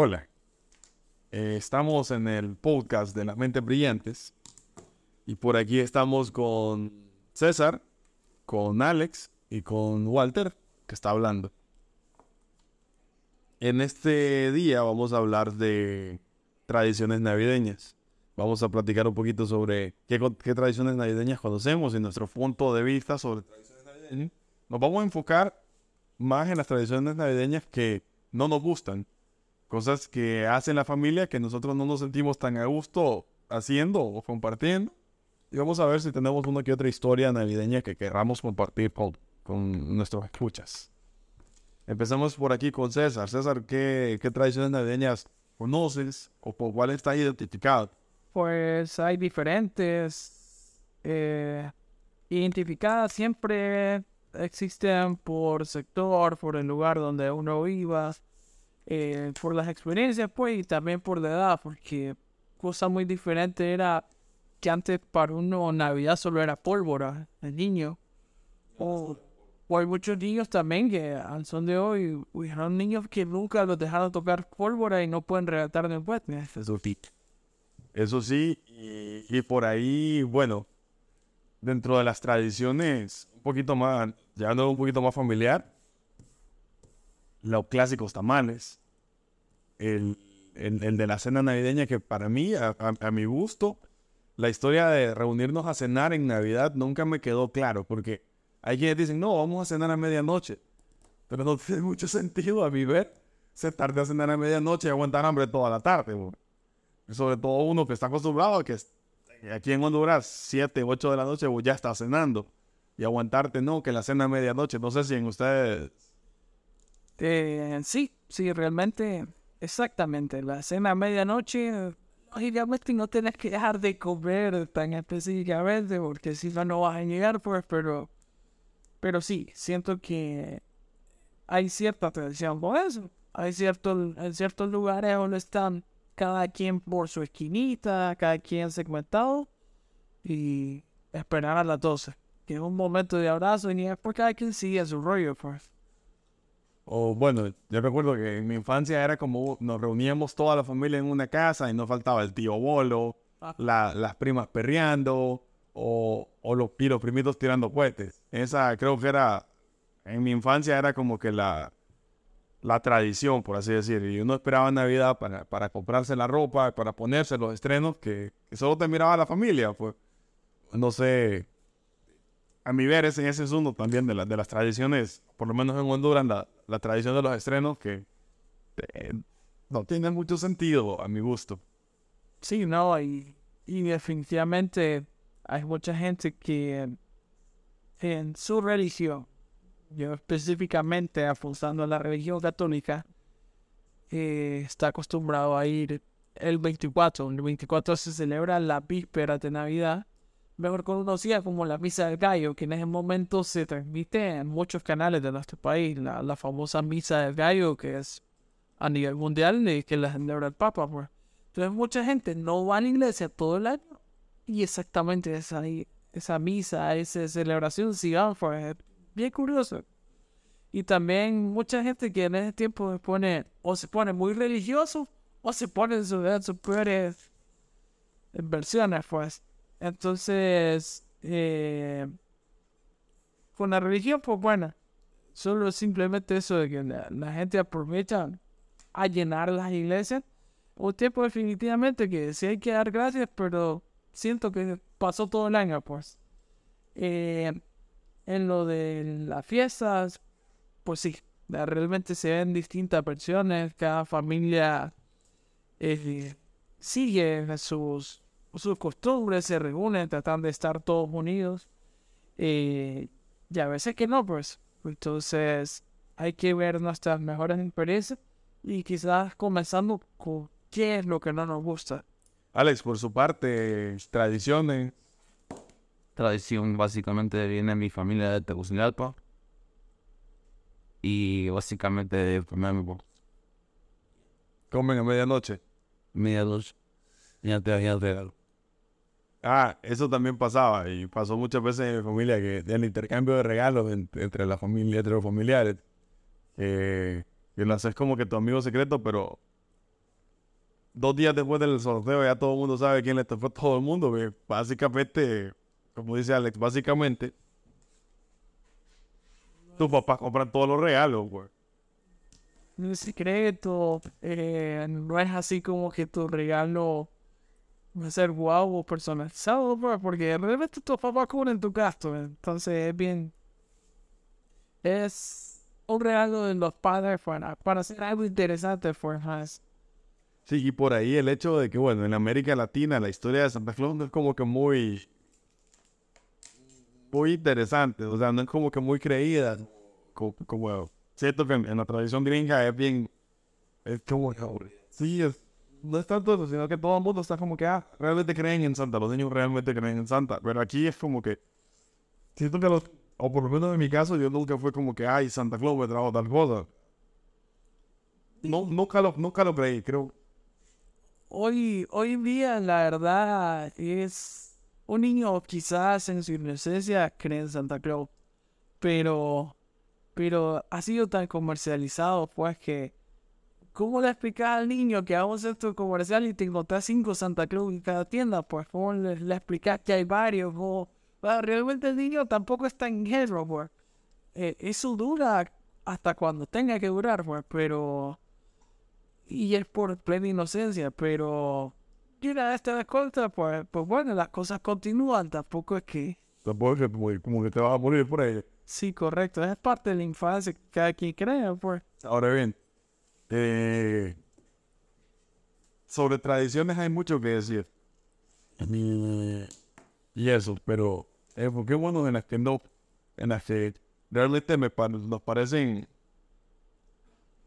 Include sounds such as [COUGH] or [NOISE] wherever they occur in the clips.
Hola. Eh, estamos en el podcast de las mentes brillantes. Y por aquí estamos con César, con Alex y con Walter, que está hablando. En este día vamos a hablar de tradiciones navideñas. Vamos a platicar un poquito sobre qué, tradiciones navideñas conocemos y nuestro punto de vista sobre tradiciones navideñas. Nos vamos a enfocar más en las tradiciones navideñas que no nos gustan. Cosas que hacen la familia que nosotros no nos sentimos tan a gusto haciendo o compartiendo. Y vamos a ver si tenemos una que otra historia navideña que queramos compartir con, con nuestros escuchas. Empezamos por aquí con César. César, ¿qué, qué tradiciones navideñas conoces o por cuál está identificado? Pues hay diferentes. Eh, identificadas siempre existen por sector, por el lugar donde uno viva, eh, por las experiencias, pues, y también por la edad, porque cosa muy diferente era que antes para uno Navidad solo era pólvora, el niño. O, hay muchos niños también que al son de hoy, son niños que nunca los dejaron tocar pólvora y no pueden relatar después. Eso sí. Eso sí, y, y por ahí, bueno, dentro de las tradiciones un poquito más, llevando un poquito más familiar, los clásicos tamales, el, el, de la cena navideña que para mí, a, mi gusto, la historia de reunirnos a cenar en Navidad nunca me quedó claro, porque hay quienes dicen, no, vamos a cenar a medianoche, pero no [LAUGHS] tiene mucho sentido a mi ver sentarte a cenar a medianoche y aguantar hambre toda la tarde. Sobre todo uno que está acostumbrado a que aquí en Honduras, 7, 8 de la noche, ya está cenando. Y aguantarte, no, que la cena a medianoche. No sé si en ustedes. Eh, sí, sí, realmente, exactamente. La cena a medianoche, obviamente no tienes que dejar de comer tan específicamente, porque si no, no vas a llegar, pues, pero. Pero sí, siento que hay cierta tradición por eso. Hay ciertos, en ciertos lugares donde están cada quien por su esquinita, cada quien segmentado y esperar a las 12. Que es un momento de abrazo y por cada quien sigue su rollo, pues. O bueno, yo recuerdo que en mi infancia era como nos reuníamos toda la familia en una casa y no faltaba el tío bolo, ah. las primas perreando o, o los, y los primitos tirando cohetes. Esa creo que era, en mi infancia era como que la, la tradición, por así decir. Y uno esperaba Navidad para, para comprarse la ropa, para ponerse los estrenos, que, solo te miraba la familia. Pues no sé, a mi ver, ese, ese es uno también de, de las tradiciones, por lo menos en Honduras, la, la tradición de los estrenos que eh, no tiene mucho sentido a mi gusto. Sí, no, y, y definitivamente hay mucha gente que en su religión yo específicamente afunzando a la religión católica, eh, está acostumbrado a ir el 24. El 24 se celebra la víspera de Navidad, mejor conocida como la Misa del Gallo, que en ese momento se transmite en muchos canales de nuestro país. La, famosa Misa del Gallo, que es a nivel mundial y que la celebra el Papa. Pues. Entonces mucha gente no va a la iglesia todo el año y exactamente esa, esa misa, esa celebración, si van, pues bien curioso. Y también mucha gente que en ese tiempo se pone, o se pone muy religioso, o se pone en sus versiones, pues. Entonces, eh, con la religión, pues bueno, solo simplemente eso de que la, gente aprovecha a llenar las iglesias. Un tiempo definitivamente que sí hay que dar gracias, pero siento que pasó todo el año, pues. Eh, en lo de las fiestas, pues sí, realmente se ven distintas versiones, cada familia eh, sigue sus, sus costumbres, se reúnen, tratan de estar todos unidos. Eh, y a veces que no, pues. Entonces hay que ver nuestras mejores experiencias y quizás comenzando con qué es lo que no nos gusta. Alex, por su parte, tradiciones, tradición básicamente viene de mi familia de Tegucigalpa. Y básicamente de comer ¿Comen a medianoche? Medianoche. Ya te había regalo. Ah, eso también pasaba y pasó muchas veces en mi familia que el intercambio de regalos entre la familia, entre los familiares, que lo haces como que tu amigo secreto, pero dos días después del sorteo ya todo el mundo sabe quién le tocó a todo el mundo. básicamente, como dice Alex, básicamente tus papás compran todos los regalos, güey. Un secreto, eh, no es así como que tu regalo va a ser guau personalizado, bro, porque realmente tus papás cubren tu gasto, entonces es bien... Es un regalo de los padres para, para hacer algo interesante, for. Sí, y por ahí el hecho de que, bueno, en América Latina la historia de Santa Claus no es como que muy... Muy interesante, o sea, no es como que muy creída. Como, como siento que en, en la tradición gringa es bien... Es como... Sí, no es tanto eso, sino que todo el mundo está como que, ah, realmente creen en Santa, los niños realmente creen en Santa, pero aquí es como que... Siento que los... O por lo menos en mi caso, yo nunca fue como que, ay, Santa Claus me trajo tal cosa. Nunca lo, nunca lo creí, creo. Hoy, hoy día, la verdad, es un niño quizás en su inocencia cree en Santa Claus, pero, pero ha sido tan comercializado, pues que, ¿cómo le explicas al niño que hago un centro comercial y te encontrás cinco Santa Claus en cada tienda? Pues, ¿cómo le, le explicas que hay varios? O, bueno, realmente el niño tampoco está en guerra, pues. Eh, eso dura hasta cuando tenga que durar, pues, pero y es por plena inocencia, pero y una vez te das cuenta, pues, pues bueno, las cosas continúan, tampoco es que... Tampoco es que como, como que te vas a morir por ahí. Sí, correcto, es parte de la infancia que cada quien crea, pues. Ahora bien, eh, sobre tradiciones hay mucho que decir. Y eso, pero eh, qué bueno en las que no, en las que realmente me pa- nos parecen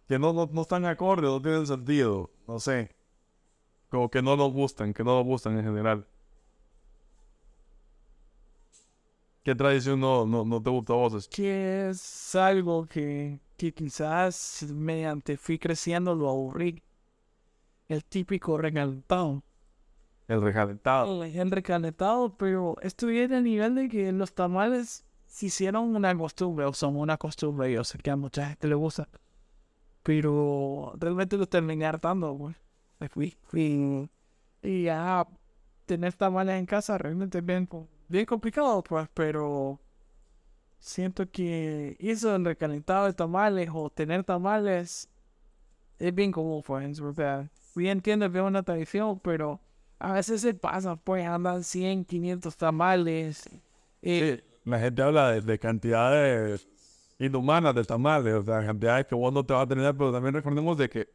que no, no, no están acordes, no tienen sentido, no sé. Como que no nos gustan, que no nos gustan en general. ¿Qué tradición no, no, no te gusta a vos? Que es algo que, que quizás mediante fui creciendo lo aburrí. El típico recalentado. El recalentado. El recalentado, pero estuve en el nivel de que los tamales se hicieron una costumbre, o son una costumbre, yo sé que a mucha gente le gusta. Pero realmente lo terminé hartando, pues. Fui, fui. Y ya tener tamales en casa realmente es bien, bien complicado, pues, pero siento que eso del recalentado de tamales o tener tamales es bien común, pues, o sea, sí entiendo que es una tradición, pero a veces se pasa, pues, andan 100, 500 tamales. eh, La gente habla de, de cantidades inhumanas de tamales, o sea, cantidades que vos no te vas a tener, pero también recordemos de que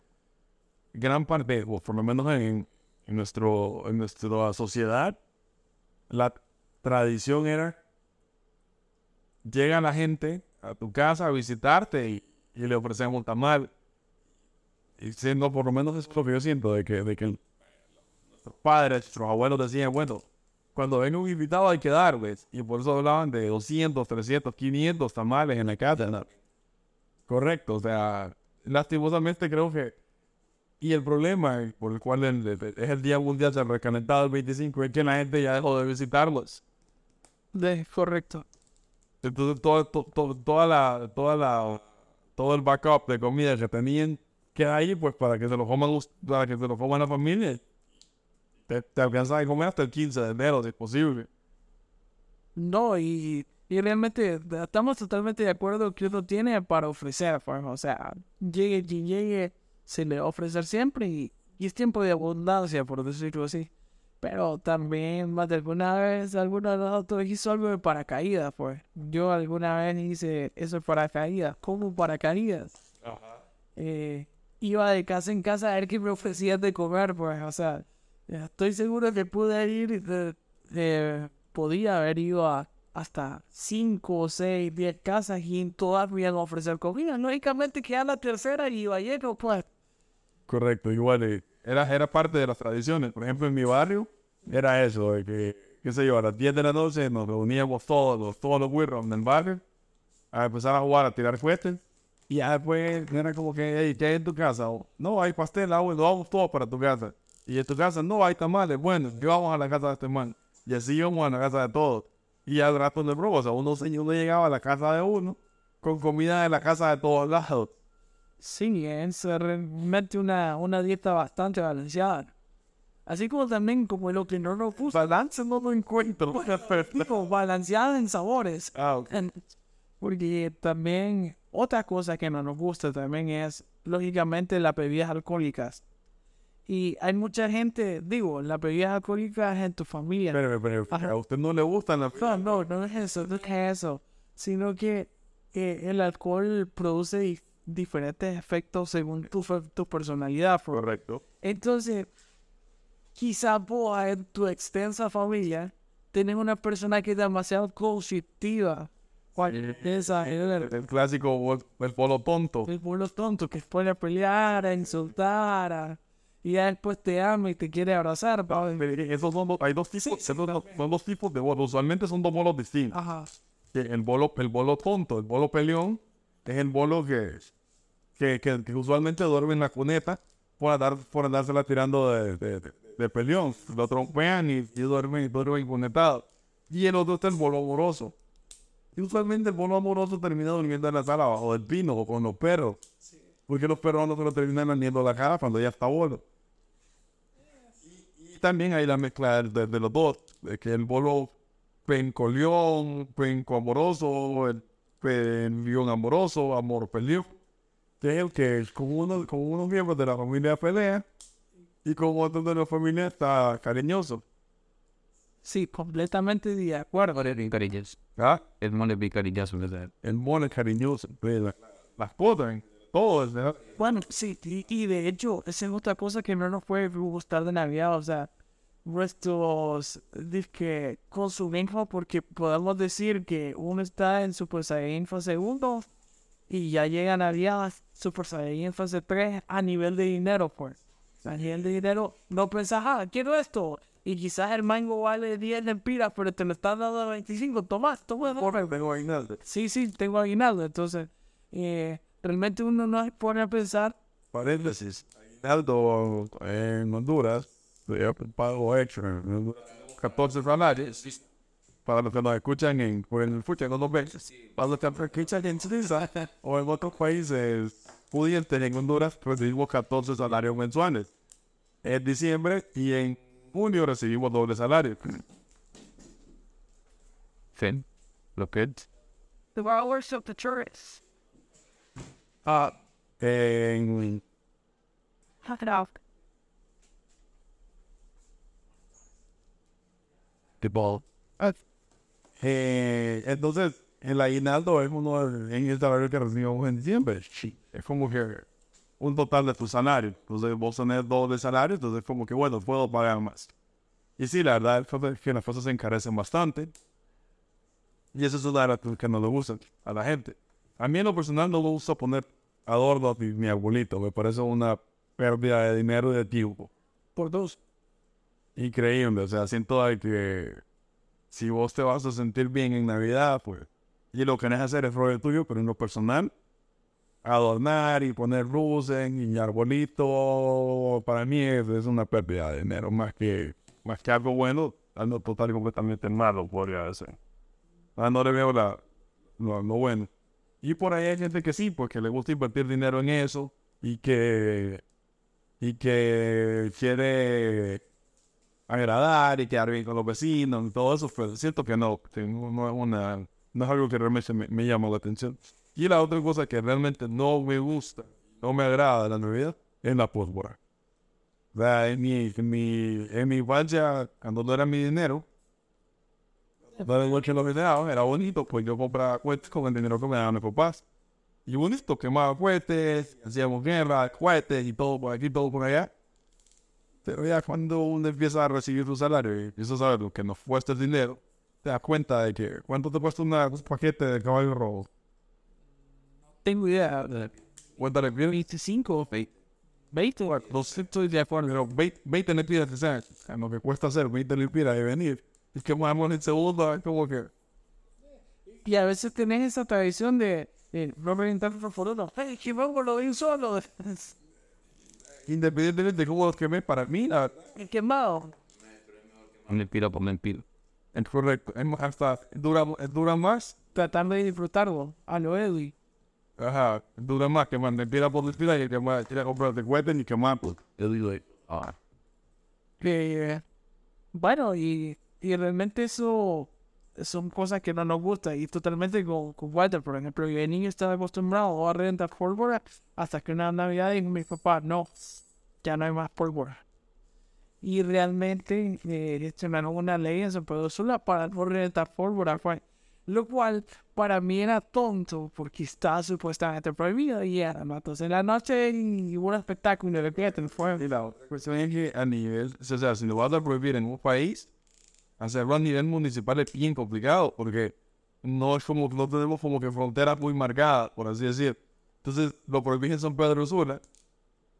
gran parte, o por lo menos en, en nuestro, en nuestra sociedad, la tradición era llega la gente a tu casa a visitarte y, y le ofrecemos un tamal. Y siendo por lo menos es lo que yo siento, de que, de que nuestros padres, nuestros abuelos decían, bueno, cuando venga un invitado hay que darles. Y por eso hablaban de 200, 300, 500 tamales en la casa. Correcto, o sea, lastimosamente creo que... Y el problema por el cual el- el- es el Día Mundial del Recalentado el 25 es que la gente ya dejó de visitarlos. de, correcto. Entonces todo, to- to- toda la, toda la, todo el backup de comida que tenían queda ahí pues para que se lo coman, para que se lo coman la familia. Te, te alcanzas a comer hasta el 15 de enero si es posible. No, y, y realmente estamos totalmente de acuerdo que uno tiene para ofrecer, pues, o sea, llegue quien llegue, se le va ofrecer siempre y, y es tiempo de abundancia, por decirlo así. Pero también más de alguna vez, alguno de nosotros hizo algo de paracaídas, pues. Yo alguna vez hice eso de paracaídas, como paracaídas. Eh, iba de casa en casa a ver qué me ofrecían de comer, pues, o sea, estoy seguro que pude ir, eh, eh, podía haber ido a hasta 5, 6, 10 casas y en todas me iban a ofrecer comida. Lógicamente que a la tercera iba lleno, pues. Correcto, igual eh, era, era parte de las tradiciones. Por ejemplo, en mi barrio era eso, de que, qué sé yo, a las 10 de la noche nos reuníamos todos, los, todos los güiros del barrio a empezar a jugar, a tirar fuertes. Y ya después era como que, hey, ¿qué hay en tu casa? O, no, hay pastel, ah, bueno, vamos todos para tu casa. Y en tu casa, no, hay tamales, bueno, que vamos a la casa de este man. Y así íbamos a la casa de todos. Y al rato de broma, o sea, uno, uno llegaba a la casa de uno con comida de la casa de todos lados. Sí, es realmente una, una dieta bastante balanceada. Así como también como lo que no nos gusta. Balance no lo encuentro. Digo, balanceada en sabores. ah, ok. Porque también otra cosa que no nos gusta también es, lógicamente, las bebidas alcohólicas. Y hay mucha gente, digo, las bebidas alcohólicas en tu familia. Pero, pero, Ajá. a usted no le gustan las No, no, no es eso, no es eso. Sino que eh, el alcohol produce diferentes efectos según tu, tu personalidad. Correcto. Entonces, quizá vos en tu extensa familia tenés una persona que es demasiado conflictiva. ¿Cuál es el, El clásico, el, el polo tonto. el pueblo tonto que pone a pelear, a insultar, a- y ya después te ama y te quiere abrazar? Pero Esos son dos, hay dos tipos, esos son, dos tipos de bolos. Usualmente son dos bolos distintos. Ajá. El bolo, el bolo tonto, el bolo peleón, es el bolo que, que, que, que usualmente duerme en la cuneta por, andar, por andársela tirando de, de, de, de peleón. Lo trompean y, y duermen, duermen cunetados. Y el otro es el bolo amoroso. Y usualmente el bolo amoroso termina durmiendo en la sala abajo del pino o con los perros. Porque los perros no se lo terminan lamiendo la cara cuando ya está bolo. Y, y también hay la mezcla de, de los dos, de que el bolo pencoleón, penco amoroso, el peleón amoroso, amor peleón, que es el que con uno, con unos miembros de la familia pelea y con otros de la familia está cariñoso. Sí, completamente de acuerdo. Bien cariñoso. ¿Ah? El mole bien cariñoso, ¿verdad? El mono es cariñoso, pues, la- las cosas, todo, ¿verdad? Bueno, sí, y, y de hecho, esa es otra cosa que no nos puede gustar de Navidad, o sea, nuestros que consumimos, porque podemos decir que uno está en Super Saiyan fase 1 y ya llega Navidad Super Saiyan fase 3 a nivel de dinero, pues. A nivel de dinero, no pensás, ah, quiero esto. Y quizás el mango vale 10 lempiras, pero te lo están dando a 25. Tomás, toma, toma. Tengo aguinaldo. Sí, sí, tengo aguinaldo. Entonces, eh, realmente uno no se pone a pensar Paréntesis. Aguinaldo en Honduras, yo pago extra. en Honduras, 14 salarios. Para los que nos escuchan en, pues, no nos ven. Para los que nos escuchan en Suiza o en otros países pudientes en Honduras, recibimos 14 salarios mensuales. En diciembre y en junio recibimos doble salario. Fin. Lo que es. The hours of the tourists. Ah, en Tipo, Eh, entonces, el aguinaldo es uno de- en el salario que recibimos en diciembre. Es como que un total de tu salario. Entonces, vos tenés dos de salario, entonces como que, bueno, puedo pagar más. Y sí, la verdad es que las cosas se encarecen bastante. Y eso es una de las cosas que no le gustan a la gente. A mí en lo personal no me gusta poner adornos ni mi arbolito. Me parece una pérdida de dinero y de tiempo. Por dos. Increíble, o sea, siento de que si vos te vas a sentir bien en Navidad, pues, y lo que querés hacer es rollo tuyo, pero en lo personal, adornar y poner luces y arbolito, para mí es, es una pérdida de dinero, más que, más que algo bueno, algo total y completamente malo, podría decir. Ah, no le veo la, lo, bueno. Y por ahí hay gente que sí, porque le gusta invertir dinero en eso y que, y que quiere agradar y quedar bien con los vecinos y todo eso, pero siento que no, no, es una, no es algo que realmente me, me llama la atención. Y la otra cosa que realmente no me gusta, no me agrada de la Navidad, es la pólvora. O sea, en mi, en mi, en mi infancia, cuando no era mi dinero, que lo que era bonito, pues yo compraba cohetes con el dinero que me daban mis papás. Y bonito, quemaba cohetes, hacíamos guerra, cohetes y todo por aquí, todo por allá. Pero ya cuando uno empieza a recibir su salario y empieza a saber lo que nos cuesta el dinero, te das cuenta de que cuánto te cuesta una- un paquete de caballo rojo. Tengo idea. Cuéntale bien. 25. Ve- 20. No estoy de acuerdo, pero 20, 20 lempiras, o sea, a lo que cuesta hacer 20 lempiras de venir. Es que vamos en segundo, es como que... Y a veces tenés esa tradición de, no reventar los foros. ¡Hey, que vengo lo vi solo! [LAUGHS] Independientemente de cómo los quemé, para mí, la, El quemado. un lempiro por lempiro. es correcto. Es más, hasta dura, dura más. Tratar de disfrutarlo. A lo Eddie. Ajá, dura más que te tira por la y que más, a comprarte cohetes y que más, pues. Yo digo, ah, que, bueno, y, y realmente eso son cosas que no nos gustan. Y totalmente con, con Walter, por ejemplo, yo de niño estaba acostumbrado a rentar pólvora hasta que una Navidad dijo mi papá, no, ya no hay más pólvora. Y realmente eh, gestionaron una ley en San Pedro Sula para no rentar pólvora, lo cual para mí era tonto porque está supuestamente prohibido y era 12 de la noche y hubo un espectáculo de fue. Y la otra cuestión es que a nivel, o sea, si lo vas a prohibir en un país, hacerlo a nivel municipal es bien complicado, porque no es como, no tenemos como que fronteras muy marcadas, por así decir. Entonces, lo prohibís en San Pedro Sula,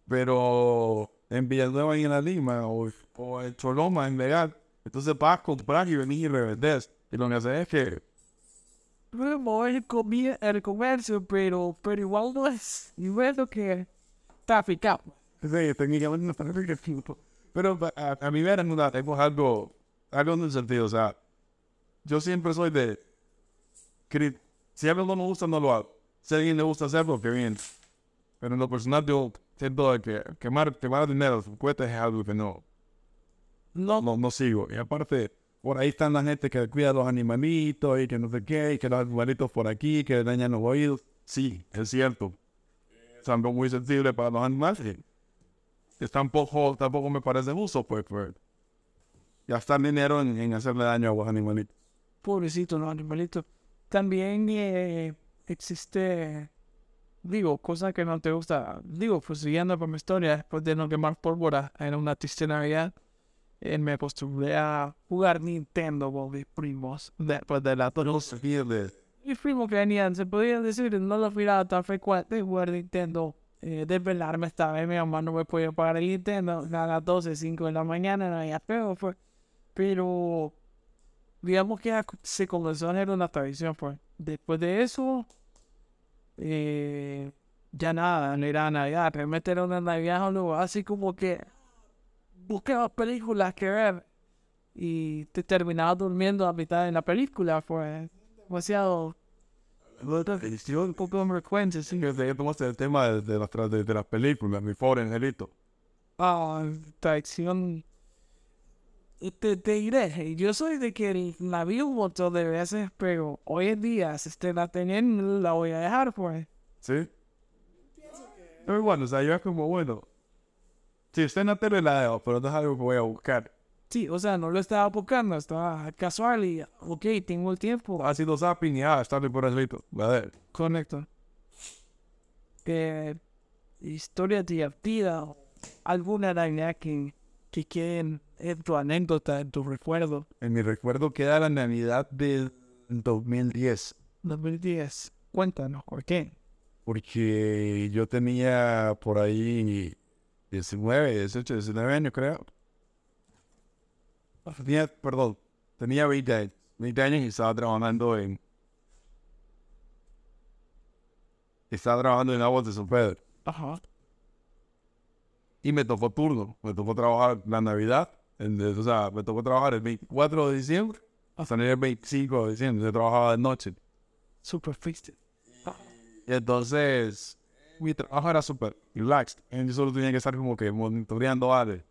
pero en Villanueva y en la Lima, o, o en Choloma, en legal. Entonces vas a comprar y venís y revendés. Y lo que haces es que, el, comi- el comercio, pero, pero igual no es, igual lo que traficamos. sí, técnicamente no está. Pero a, a mí me una, tenemos algo, algo en el sentido, o sea, yo siempre soy de, si algo no me gusta, no lo hago. Si a alguien le gusta hacerlo, que bien. Pero en lo personal, yo siento de que quemar, quemar dinero, cohetes es algo que no, No, no, no sigo. Y aparte, por ahí están la gente que cuida a los animalitos y que no sé qué, y que los animalitos por aquí, que dañan los oídos. Sí, es cierto. Es algo muy sensible para los animales. Es tampoco, tampoco me parece justo, pues, pues gastar dinero en, en hacerle daño a los animalitos. Pobrecito, los animalitos. También eh, existe, digo, cosa que no te gusta. Digo, pues siguiendo por mi historia, después de no quemar pólvora en una triste Navidad, eh, me acostumbré a jugar Nintendo con mis primos. Después de la pierde. Mis primos que venían, se podía decir, no los miraba tan frecuente jugar Nintendo. Eh, desvelarme esta vez, mi mamá no me podía pagar el Nintendo. A las 12, 5 de la mañana, no había feo, fue. Pero, digamos que se comenzó a hacer una tradición, pues. Después de eso, eh, ya nada, no era Navidad. Realmente era una Navidad, luego así como que buscaba películas que ver y te terminabas durmiendo a mitad de la película, pues demasiado un poco frecuente, sí. Que tomaste el tema de, las, de las películas, mi pobre angelito. Ah, traición. Te, te diré, yo soy de que la vi un montón de veces, pero hoy en día, si usted la tenía, no la voy a dejar, pues. ¿Sí? Pero bueno, o sea, yo es como, bueno, si usted la tele la dejo, pero no es algo que voy a buscar. Sí, o sea, no lo estaba buscando, estaba casual y, ok, tengo el tiempo. Ha sido zapping y ah, está por. A ver. Correcto. Eh, historia divertida, o alguna Navidad que, que queden en tu anécdota, en tu recuerdo. En mi recuerdo queda la Navidad del 2010. 2010. Cuéntanos, ¿por qué? Porque yo tenía por ahí 19, 18, 19 años, creo. Tenía, perdón, tenía 20 años. 20 años y estaba trabajando en. Estaba trabajando en Aguas de San Pedro. Ajá. Y me tocó turno. Me tocó trabajar la Navidad. En- o sea, me tocó trabajar el 24 de diciembre hasta el 25 de diciembre. Yo trabajaba de noche. Super fisted. Y entonces, mi trabajo era súper relaxed. Yo solo tenía que estar como que monitoreando algo.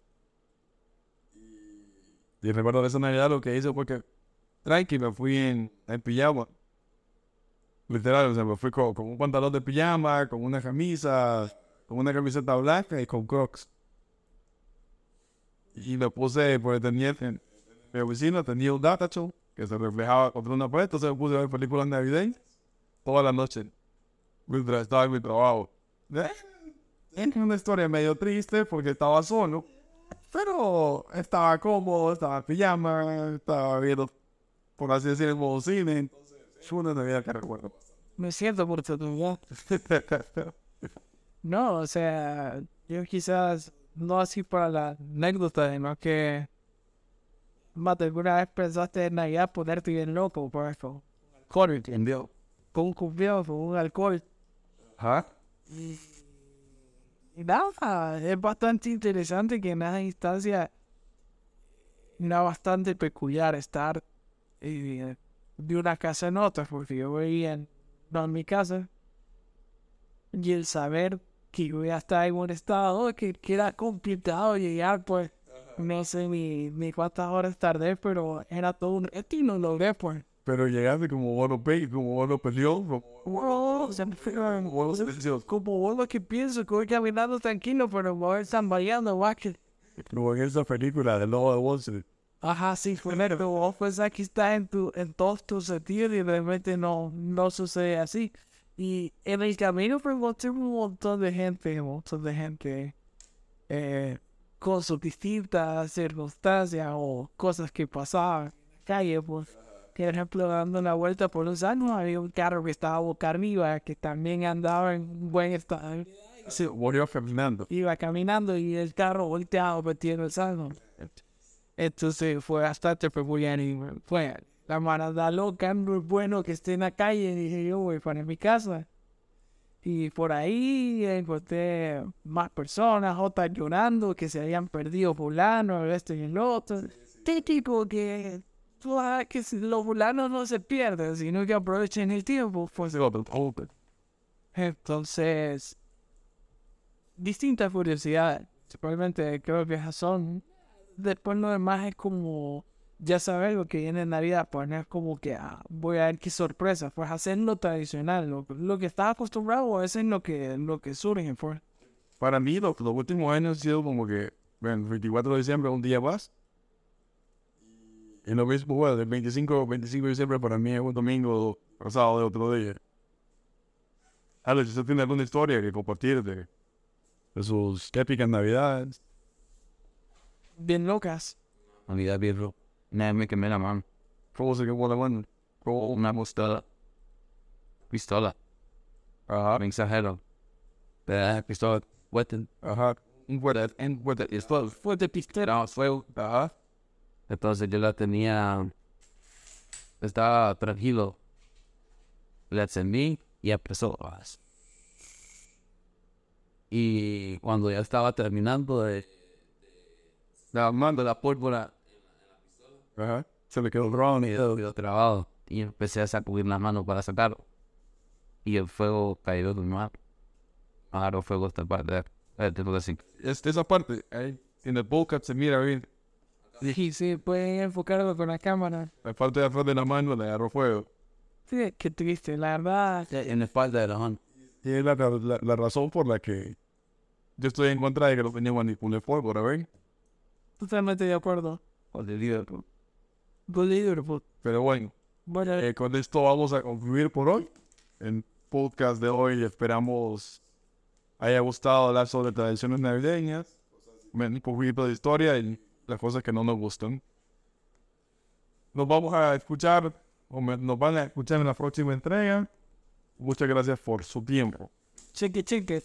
Y recuerdo de esa Navidad lo que hice fue que, tranqui, me fui en, en pijama. Literal, o sea, me fui con, con un pantalón de pijama, con una camisa, con una camiseta blanca y con crocs. Y me puse, pues tenía, en mi oficina tenía un data show que se reflejaba contra una pared, entonces me puse a ver películas navideñas toda la noche mientras estaba en mi trabajo. Es una historia medio triste porque estaba solo, pero estaba cómodo, estaba en pijama, estaba viendo, por así decirlo, cine. Entonces, es una Navidad que recuerdo. Me siento por tu. [LAUGHS] No, o sea, yo quizás no así para la anécdota, sino que más de alguna vez pensaste en Navidad ponerte bien loco por eso. Alcohol, ¿entendió? Con un cumpleaños, con un alcohol. ¿Ah? Y, y nada, es bastante interesante que en esa instancia era bastante peculiar estar eh, de una casa en otra, porque yo veía en, no en mi casa, y el saber que yo ya estaba en un estado que, que era complicado llegar, pues, no sé ni, ni cuántas horas tardé, pero era todo un reto y lo logré, pues. Pero llegaste como bono pe como bono peleón, como fue, como bono como que pienso, que voy caminando tranquilo, pero me voy tambaleando, que... Como en esa película de Lobo de Wall Street. Ajá, sí, pero vos pensás que estás en, tu, en todos tus sentidos y realmente no, no sucede así. Y en el camino encontré un montón de gente, un montón de gente eh, con sus distintas circunstancias o cosas que pasaban en la calle, pues. Por ejemplo, dando una vuelta por los años, había un carro que estaba boca arriba, que también andaba en buen estado. Se volvió caminando. Iba caminando y el carro volteado metiendo el saldo. Entonces fue bastante peculiar y fue la manada loca, no es bueno que esté en la calle, dije yo voy para mi casa. Y por ahí encontré más personas, otras llorando que se habían perdido fulano, esto y el otro. Típico que, sabes que los fulanos no se pierden, sino que aprovechen el tiempo. Pues, entonces, distintas curiosidades. Simplemente creo que esas son. Después lo demás es como ya saber lo que viene en Navidad, pues no es como que ah, voy a ver qué sorpresa, pues hacer lo tradicional, lo, lo que estás acostumbrado a veces es lo que, lo que surge, pues. Para mí, lo- los últimos años han sido como que, bueno, 24 de diciembre, un día más. Y lo mismo, bueno, el 25, 25 de diciembre para mí es un domingo pasado de otro día. Alex, ¿usted tiene alguna historia que compartir de, de sus épicas navidades? Bien locas. Navidad viejo. Una vez me quemé la mano. ¿Cómo se quemó la mano? Con una pistola. Pistola. Ajá, Mensajero. De pistola. Fuerte. ajá, Un fuerte. Un fuerte. Y después Fue de pistera. era fuego. ajá. Entonces yo la tenía. Estaba tranquilo. La encendí y empezó. Y cuando ya estaba terminando de. La mando la pólvora. Ajá. Se le quedó grabado. Me quedó quedó trabado. Y empecé a sacudir las manos para sacarlo. Y el fuego cayó de mi mano. Agarró fuego esta parte. Eh, tipo así. Es, esa parte, ahí, en el podcast se mira bien. Sí, sí, pueden enfocarlo con la cámara. La parte de atrás de la mano le agarró fuego. Sí, qué triste, la verdad. En la espalda de la mano. Y es la, la, la razón por la que yo estoy en contra de que los niños manipulen fuego, ¿verdad? Totalmente de acuerdo. Joder, Dios. Good Liverpool. Pero bueno, Bueno, eh, con esto vamos a concluir por hoy. El podcast de hoy esperamos haya gustado hablar sobre tradiciones navideñas, un poquito de historia y las cosas que no nos gustan. Nos vamos a escuchar, o me- nos van a escuchar en la próxima entrega. Muchas gracias por su tiempo. cheque, cheque.